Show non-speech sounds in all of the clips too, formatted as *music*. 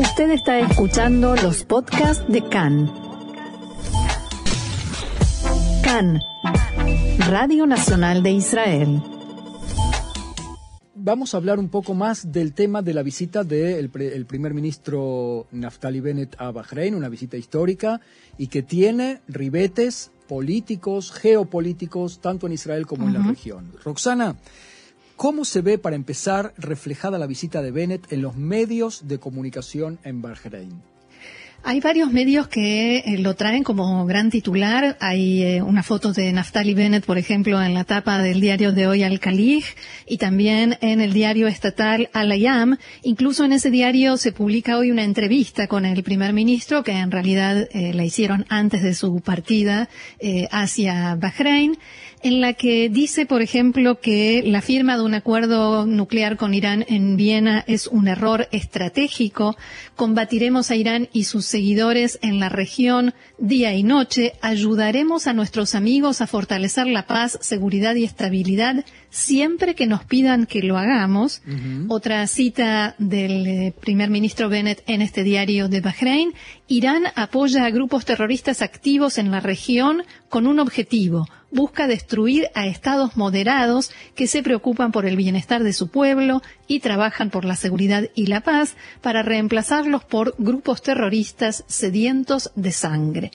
Usted está escuchando los podcasts de CAN. CAN, Radio Nacional de Israel. Vamos a hablar un poco más del tema de la visita del primer ministro Naftali Bennett a Bahrein, una visita histórica y que tiene ribetes políticos, geopolíticos, tanto en Israel como en la región. Roxana, ¿Cómo se ve, para empezar, reflejada la visita de Bennett en los medios de comunicación en Bahrein? Hay varios medios que eh, lo traen como gran titular. Hay eh, una foto de Naftali Bennett, por ejemplo, en la tapa del diario de hoy Al Khalij y también en el diario estatal Al Ayam. Incluso en ese diario se publica hoy una entrevista con el primer ministro que en realidad eh, la hicieron antes de su partida hacia Bahrein en la que dice, por ejemplo, que la firma de un acuerdo nuclear con Irán en Viena es un error estratégico, combatiremos a Irán y sus seguidores en la región día y noche, ayudaremos a nuestros amigos a fortalecer la paz, seguridad y estabilidad siempre que nos pidan que lo hagamos. Otra cita del eh, primer ministro Bennett en este diario de Bahrein, Irán apoya a grupos terroristas activos en la región con un objetivo, busca destruir a estados moderados que se preocupan por el bienestar de su pueblo y trabajan por la seguridad y la paz para reemplazarlos por grupos terroristas sedientos de sangre.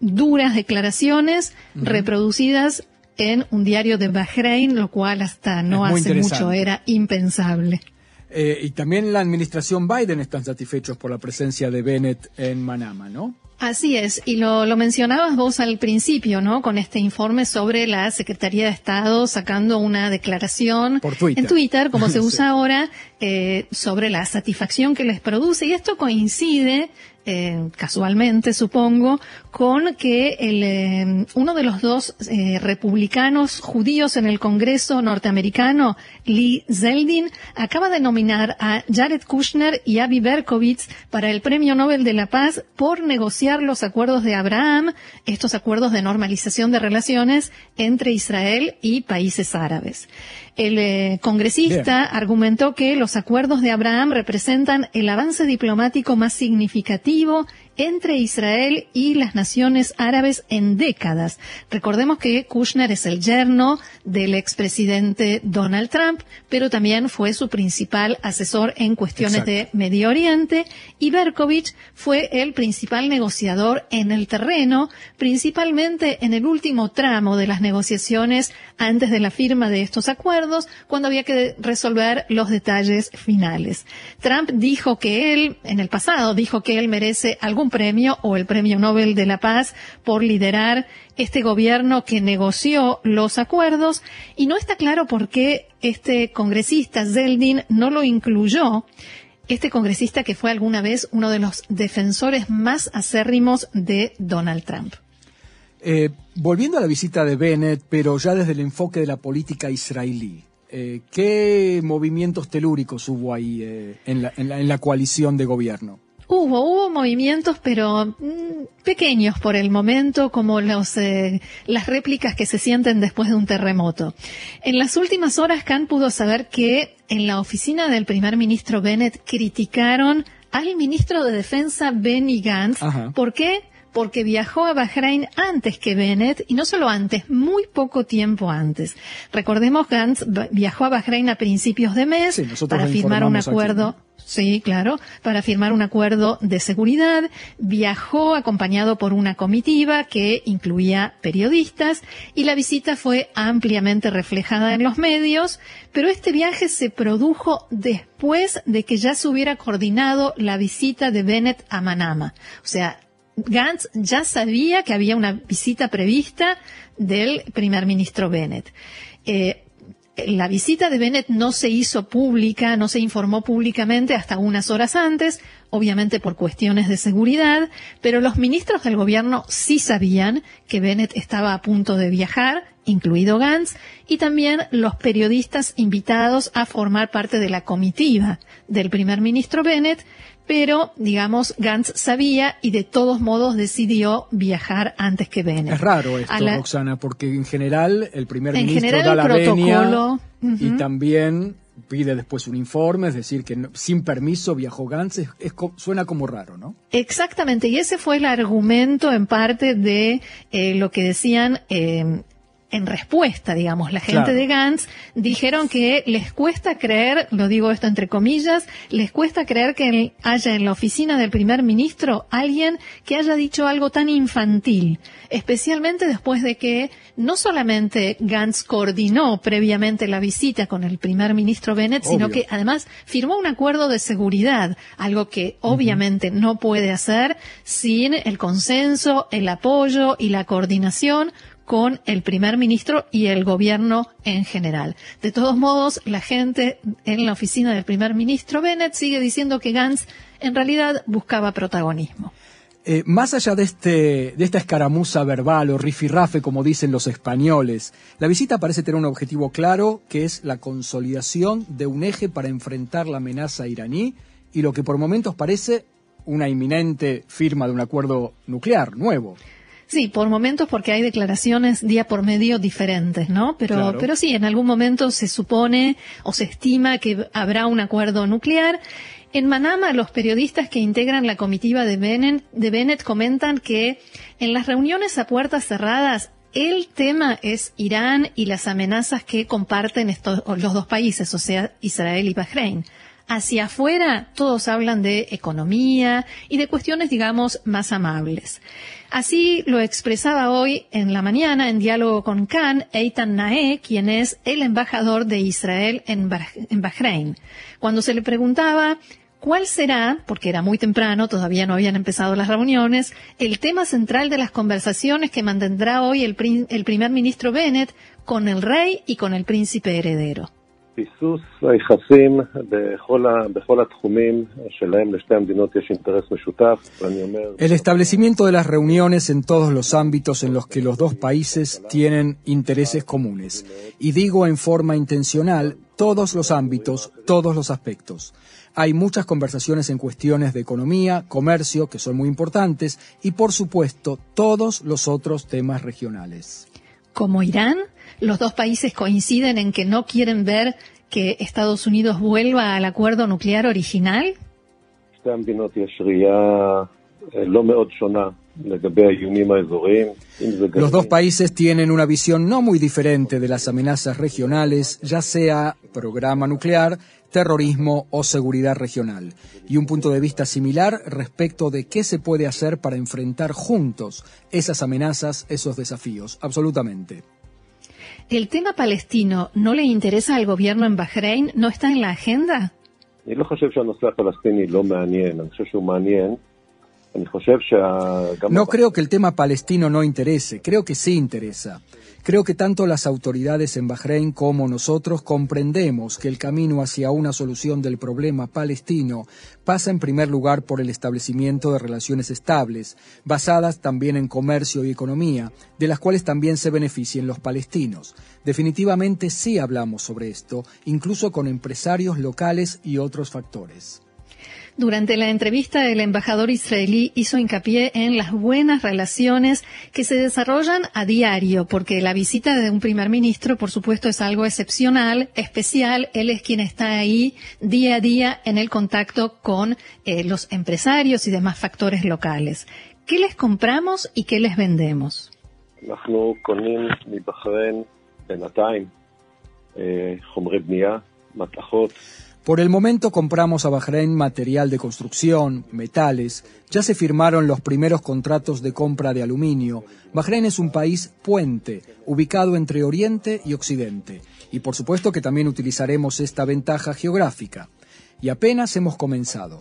Duras declaraciones reproducidas en un diario de Bahrein, lo cual hasta no hace mucho era impensable. Eh, y también la administración Biden están satisfechos por la presencia de Bennett en Manama, ¿no? Así es, y lo, lo, mencionabas vos al principio, ¿no? Con este informe sobre la Secretaría de Estado sacando una declaración en Twitter, como se *laughs* usa ahora, eh, sobre la satisfacción que les produce. Y esto coincide eh, casualmente supongo, con que el, eh, uno de los dos eh, republicanos judíos en el Congreso norteamericano, Lee Zeldin, acaba de nominar a Jared Kushner y Avi Berkowitz para el Premio Nobel de la Paz por negociar los acuerdos de Abraham, estos acuerdos de normalización de relaciones entre Israel y países árabes. El congresista argumentó que los acuerdos de Abraham representan el avance diplomático más significativo vivo entre Israel y las naciones árabes en décadas. Recordemos que Kushner es el yerno del expresidente Donald Trump, pero también fue su principal asesor en cuestiones de Medio Oriente y Berkovich fue el principal negociador en el terreno, principalmente en el último tramo de las negociaciones antes de la firma de estos acuerdos, cuando había que resolver los detalles finales. Trump dijo que él, en el pasado, dijo que él merece algún premio o el Premio Nobel de la Paz por liderar este gobierno que negoció los acuerdos y no está claro por qué este congresista Zeldin no lo incluyó este congresista que fue alguna vez uno de los defensores más acérrimos de Donald Trump. Eh, volviendo a la visita de Bennett, pero ya desde el enfoque de la política israelí, eh, ¿qué movimientos telúricos hubo ahí eh, en la coalición de gobierno? Hubo, hubo movimientos, pero mm, pequeños por el momento, como los, eh, las réplicas que se sienten después de un terremoto. En las últimas horas, Khan pudo saber que en la oficina del primer ministro Bennett criticaron al ministro de Defensa Benny Gantz. ¿Por qué? Porque viajó a Bahrein antes que Bennett, y no solo antes, muy poco tiempo antes. Recordemos, Gantz viajó a Bahrein a principios de mes para firmar un acuerdo. Sí, claro, para firmar un acuerdo de seguridad. Viajó acompañado por una comitiva que incluía periodistas y la visita fue ampliamente reflejada en los medios, pero este viaje se produjo después de que ya se hubiera coordinado la visita de Bennett a Manama. O sea, Gantz ya sabía que había una visita prevista del primer ministro Bennett. Eh, la visita de Bennett no se hizo pública, no se informó públicamente hasta unas horas antes, obviamente por cuestiones de seguridad, pero los ministros del gobierno sí sabían que Bennett estaba a punto de viajar, incluido Gantz, y también los periodistas invitados a formar parte de la comitiva del primer ministro Bennett, pero, digamos, Gantz sabía y de todos modos decidió viajar antes que Bennett. Es raro esto, Roxana, porque en general el primer ministro da la protocolo, y también pide después un informe, es decir, que sin permiso viajó Gantz, suena como raro, ¿no? Exactamente, y ese fue el argumento en parte de eh, lo que decían eh, en respuesta, digamos, la gente de Gantz dijeron que les cuesta creer, lo digo esto entre comillas, les cuesta creer que haya en la oficina del primer ministro alguien que haya dicho algo tan infantil, especialmente después de que no solamente Gantz coordinó previamente la visita con el primer ministro Bennett, sino que además firmó un acuerdo de seguridad, algo que obviamente no puede hacer sin el consenso, el apoyo y la coordinación con el primer ministro y el gobierno en general. De todos modos, la gente en la oficina del primer ministro Bennett sigue diciendo que Gantz en realidad buscaba protagonismo. Eh, más allá de, este, de esta escaramuza verbal o rifirrafe, como dicen los españoles, la visita parece tener un objetivo claro, que es la consolidación de un eje para enfrentar la amenaza iraní y lo que por momentos parece una inminente firma de un acuerdo nuclear nuevo. Sí, por momentos porque hay declaraciones día por medio diferentes, ¿no? Pero, pero sí, en algún momento se supone o se estima que habrá un acuerdo nuclear. En Manama, los periodistas que integran la comitiva de Bennett, de Bennett comentan que en las reuniones a puertas cerradas el tema es Irán y las amenazas que comparten estos, los dos países, o sea, Israel y Bahrein. Hacia afuera todos hablan de economía y de cuestiones, digamos, más amables. Así lo expresaba hoy en la mañana en diálogo con Khan Eitan Nae, quien es el embajador de Israel en Bahrein. Cuando se le preguntaba cuál será, porque era muy temprano, todavía no habían empezado las reuniones, el tema central de las conversaciones que mantendrá hoy el, el primer ministro Bennett con el rey y con el príncipe heredero. El establecimiento de las reuniones en todos los ámbitos en los que los dos países tienen intereses comunes. Y digo en forma intencional todos los ámbitos, todos los aspectos. Hay muchas conversaciones en cuestiones de economía, comercio, que son muy importantes, y por supuesto todos los otros temas regionales. Como Irán, los dos países coinciden en que no quieren ver que Estados Unidos vuelva al acuerdo nuclear original? Los dos países tienen una visión no muy diferente de las amenazas regionales, ya sea programa nuclear, terrorismo o seguridad regional, y un punto de vista similar respecto de qué se puede hacer para enfrentar juntos esas amenazas, esos desafíos. Absolutamente. ¿El tema palestino no le interesa al gobierno en Bahrein? ¿No está en la agenda? No creo que el tema palestino no interese, creo que sí interesa. Creo que tanto las autoridades en Bahrein como nosotros comprendemos que el camino hacia una solución del problema palestino pasa en primer lugar por el establecimiento de relaciones estables, basadas también en comercio y economía, de las cuales también se beneficien los palestinos. Definitivamente sí hablamos sobre esto, incluso con empresarios locales y otros factores. Durante la entrevista, el embajador israelí hizo hincapié en las buenas relaciones que se desarrollan a diario, porque la visita de un primer ministro, por supuesto, es algo excepcional, especial. Él es quien está ahí día a día en el contacto con eh, los empresarios y demás factores locales. ¿Qué les compramos y qué les vendemos? Por el momento compramos a Bahrein material de construcción, metales, ya se firmaron los primeros contratos de compra de aluminio. Bahrein es un país puente, ubicado entre Oriente y Occidente, y por supuesto que también utilizaremos esta ventaja geográfica. Y apenas hemos comenzado.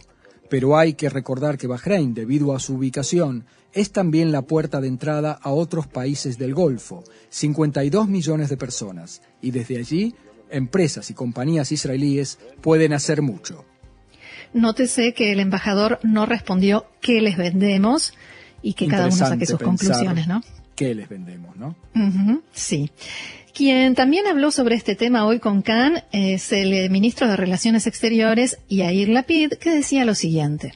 Pero hay que recordar que Bahrein, debido a su ubicación, es también la puerta de entrada a otros países del Golfo, 52 millones de personas, y desde allí empresas y compañías israelíes pueden hacer mucho. Nótese que el embajador no respondió qué les vendemos y que cada uno saque sus conclusiones, ¿no? ¿Qué les vendemos, no? sí. Quien también habló sobre este tema hoy con Khan es el ministro de Relaciones Exteriores, Yair Lapid, que decía lo siguiente.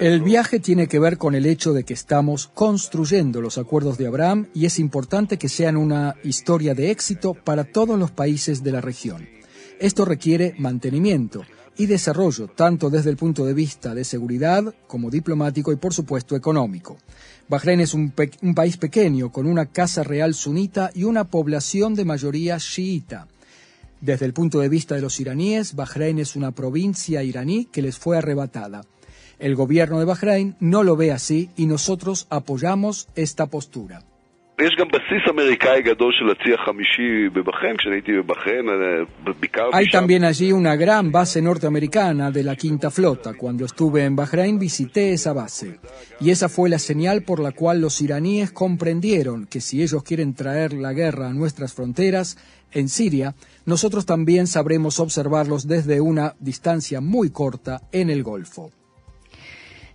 El viaje tiene que ver con el hecho de que estamos construyendo los acuerdos de Abraham y es importante que sean una historia de éxito para todos los países de la región. Esto requiere mantenimiento y desarrollo, tanto desde el punto de vista de seguridad como diplomático y por supuesto económico. Bahrein es un, país pequeño con una casa real sunita y una población de mayoría chiita. Desde el punto de vista de los iraníes, Bahrein es una provincia iraní que les fue arrebatada. El gobierno de Bahrein no lo ve así y nosotros apoyamos esta postura. Hay también allí una gran base norteamericana de la Quinta Flota. Cuando estuve en Bahrein visité esa base. Y esa fue la señal por la cual los iraníes comprendieron que si ellos quieren traer la guerra a nuestras fronteras, en Siria, nosotros también sabremos observarlos desde una distancia muy corta en el Golfo.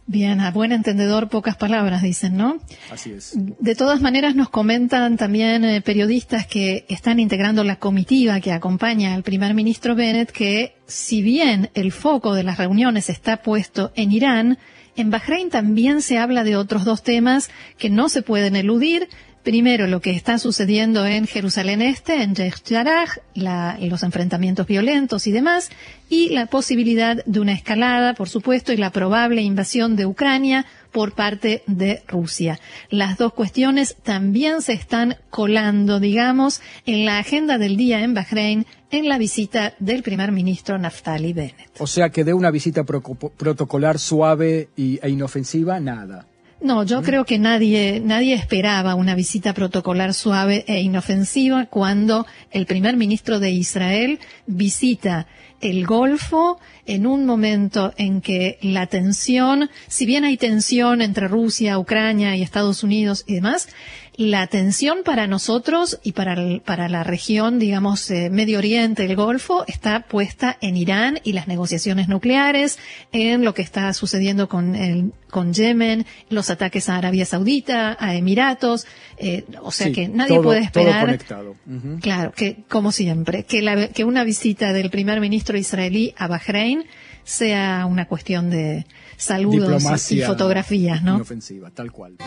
Bien, a buen entendedor pocas palabras, dicen, ¿no? Así es. De todas maneras, nos comentan también eh, periodistas que están integrando la comitiva que acompaña al primer ministro Bennett que si bien el foco de las reuniones está puesto en Irán, en Bahrein también se habla de otros dos temas que no se pueden eludir, Primero, lo que está sucediendo en Jerusalén Este, en la los enfrentamientos violentos y demás, y la posibilidad de una escalada, por supuesto, y la probable invasión de Ucrania por parte de Rusia. Las dos cuestiones también se están colando, digamos, en la agenda del día en Bahrein en la visita del primer ministro Naftali Bennett. O sea que de una visita protocolar suave e inofensiva, nada. No, yo creo que nadie, nadie esperaba una visita protocolar suave e inofensiva cuando el primer ministro de Israel visita el Golfo en un momento en que la tensión, si bien hay tensión entre Rusia, Ucrania y Estados Unidos y demás, la tensión para nosotros y para, para la región, digamos, eh, Medio Oriente, el Golfo, está puesta en Irán y las negociaciones nucleares, en lo que está sucediendo con, el, con Yemen, los ataques a Arabia Saudita, a Emiratos, eh, o sea que nadie puede esperar. Claro, que como siempre, que, la, que una visita del primer ministro israelí a Bahrein sea una cuestión de saludos y fotografías, ¿no? Inofensiva, tal cual.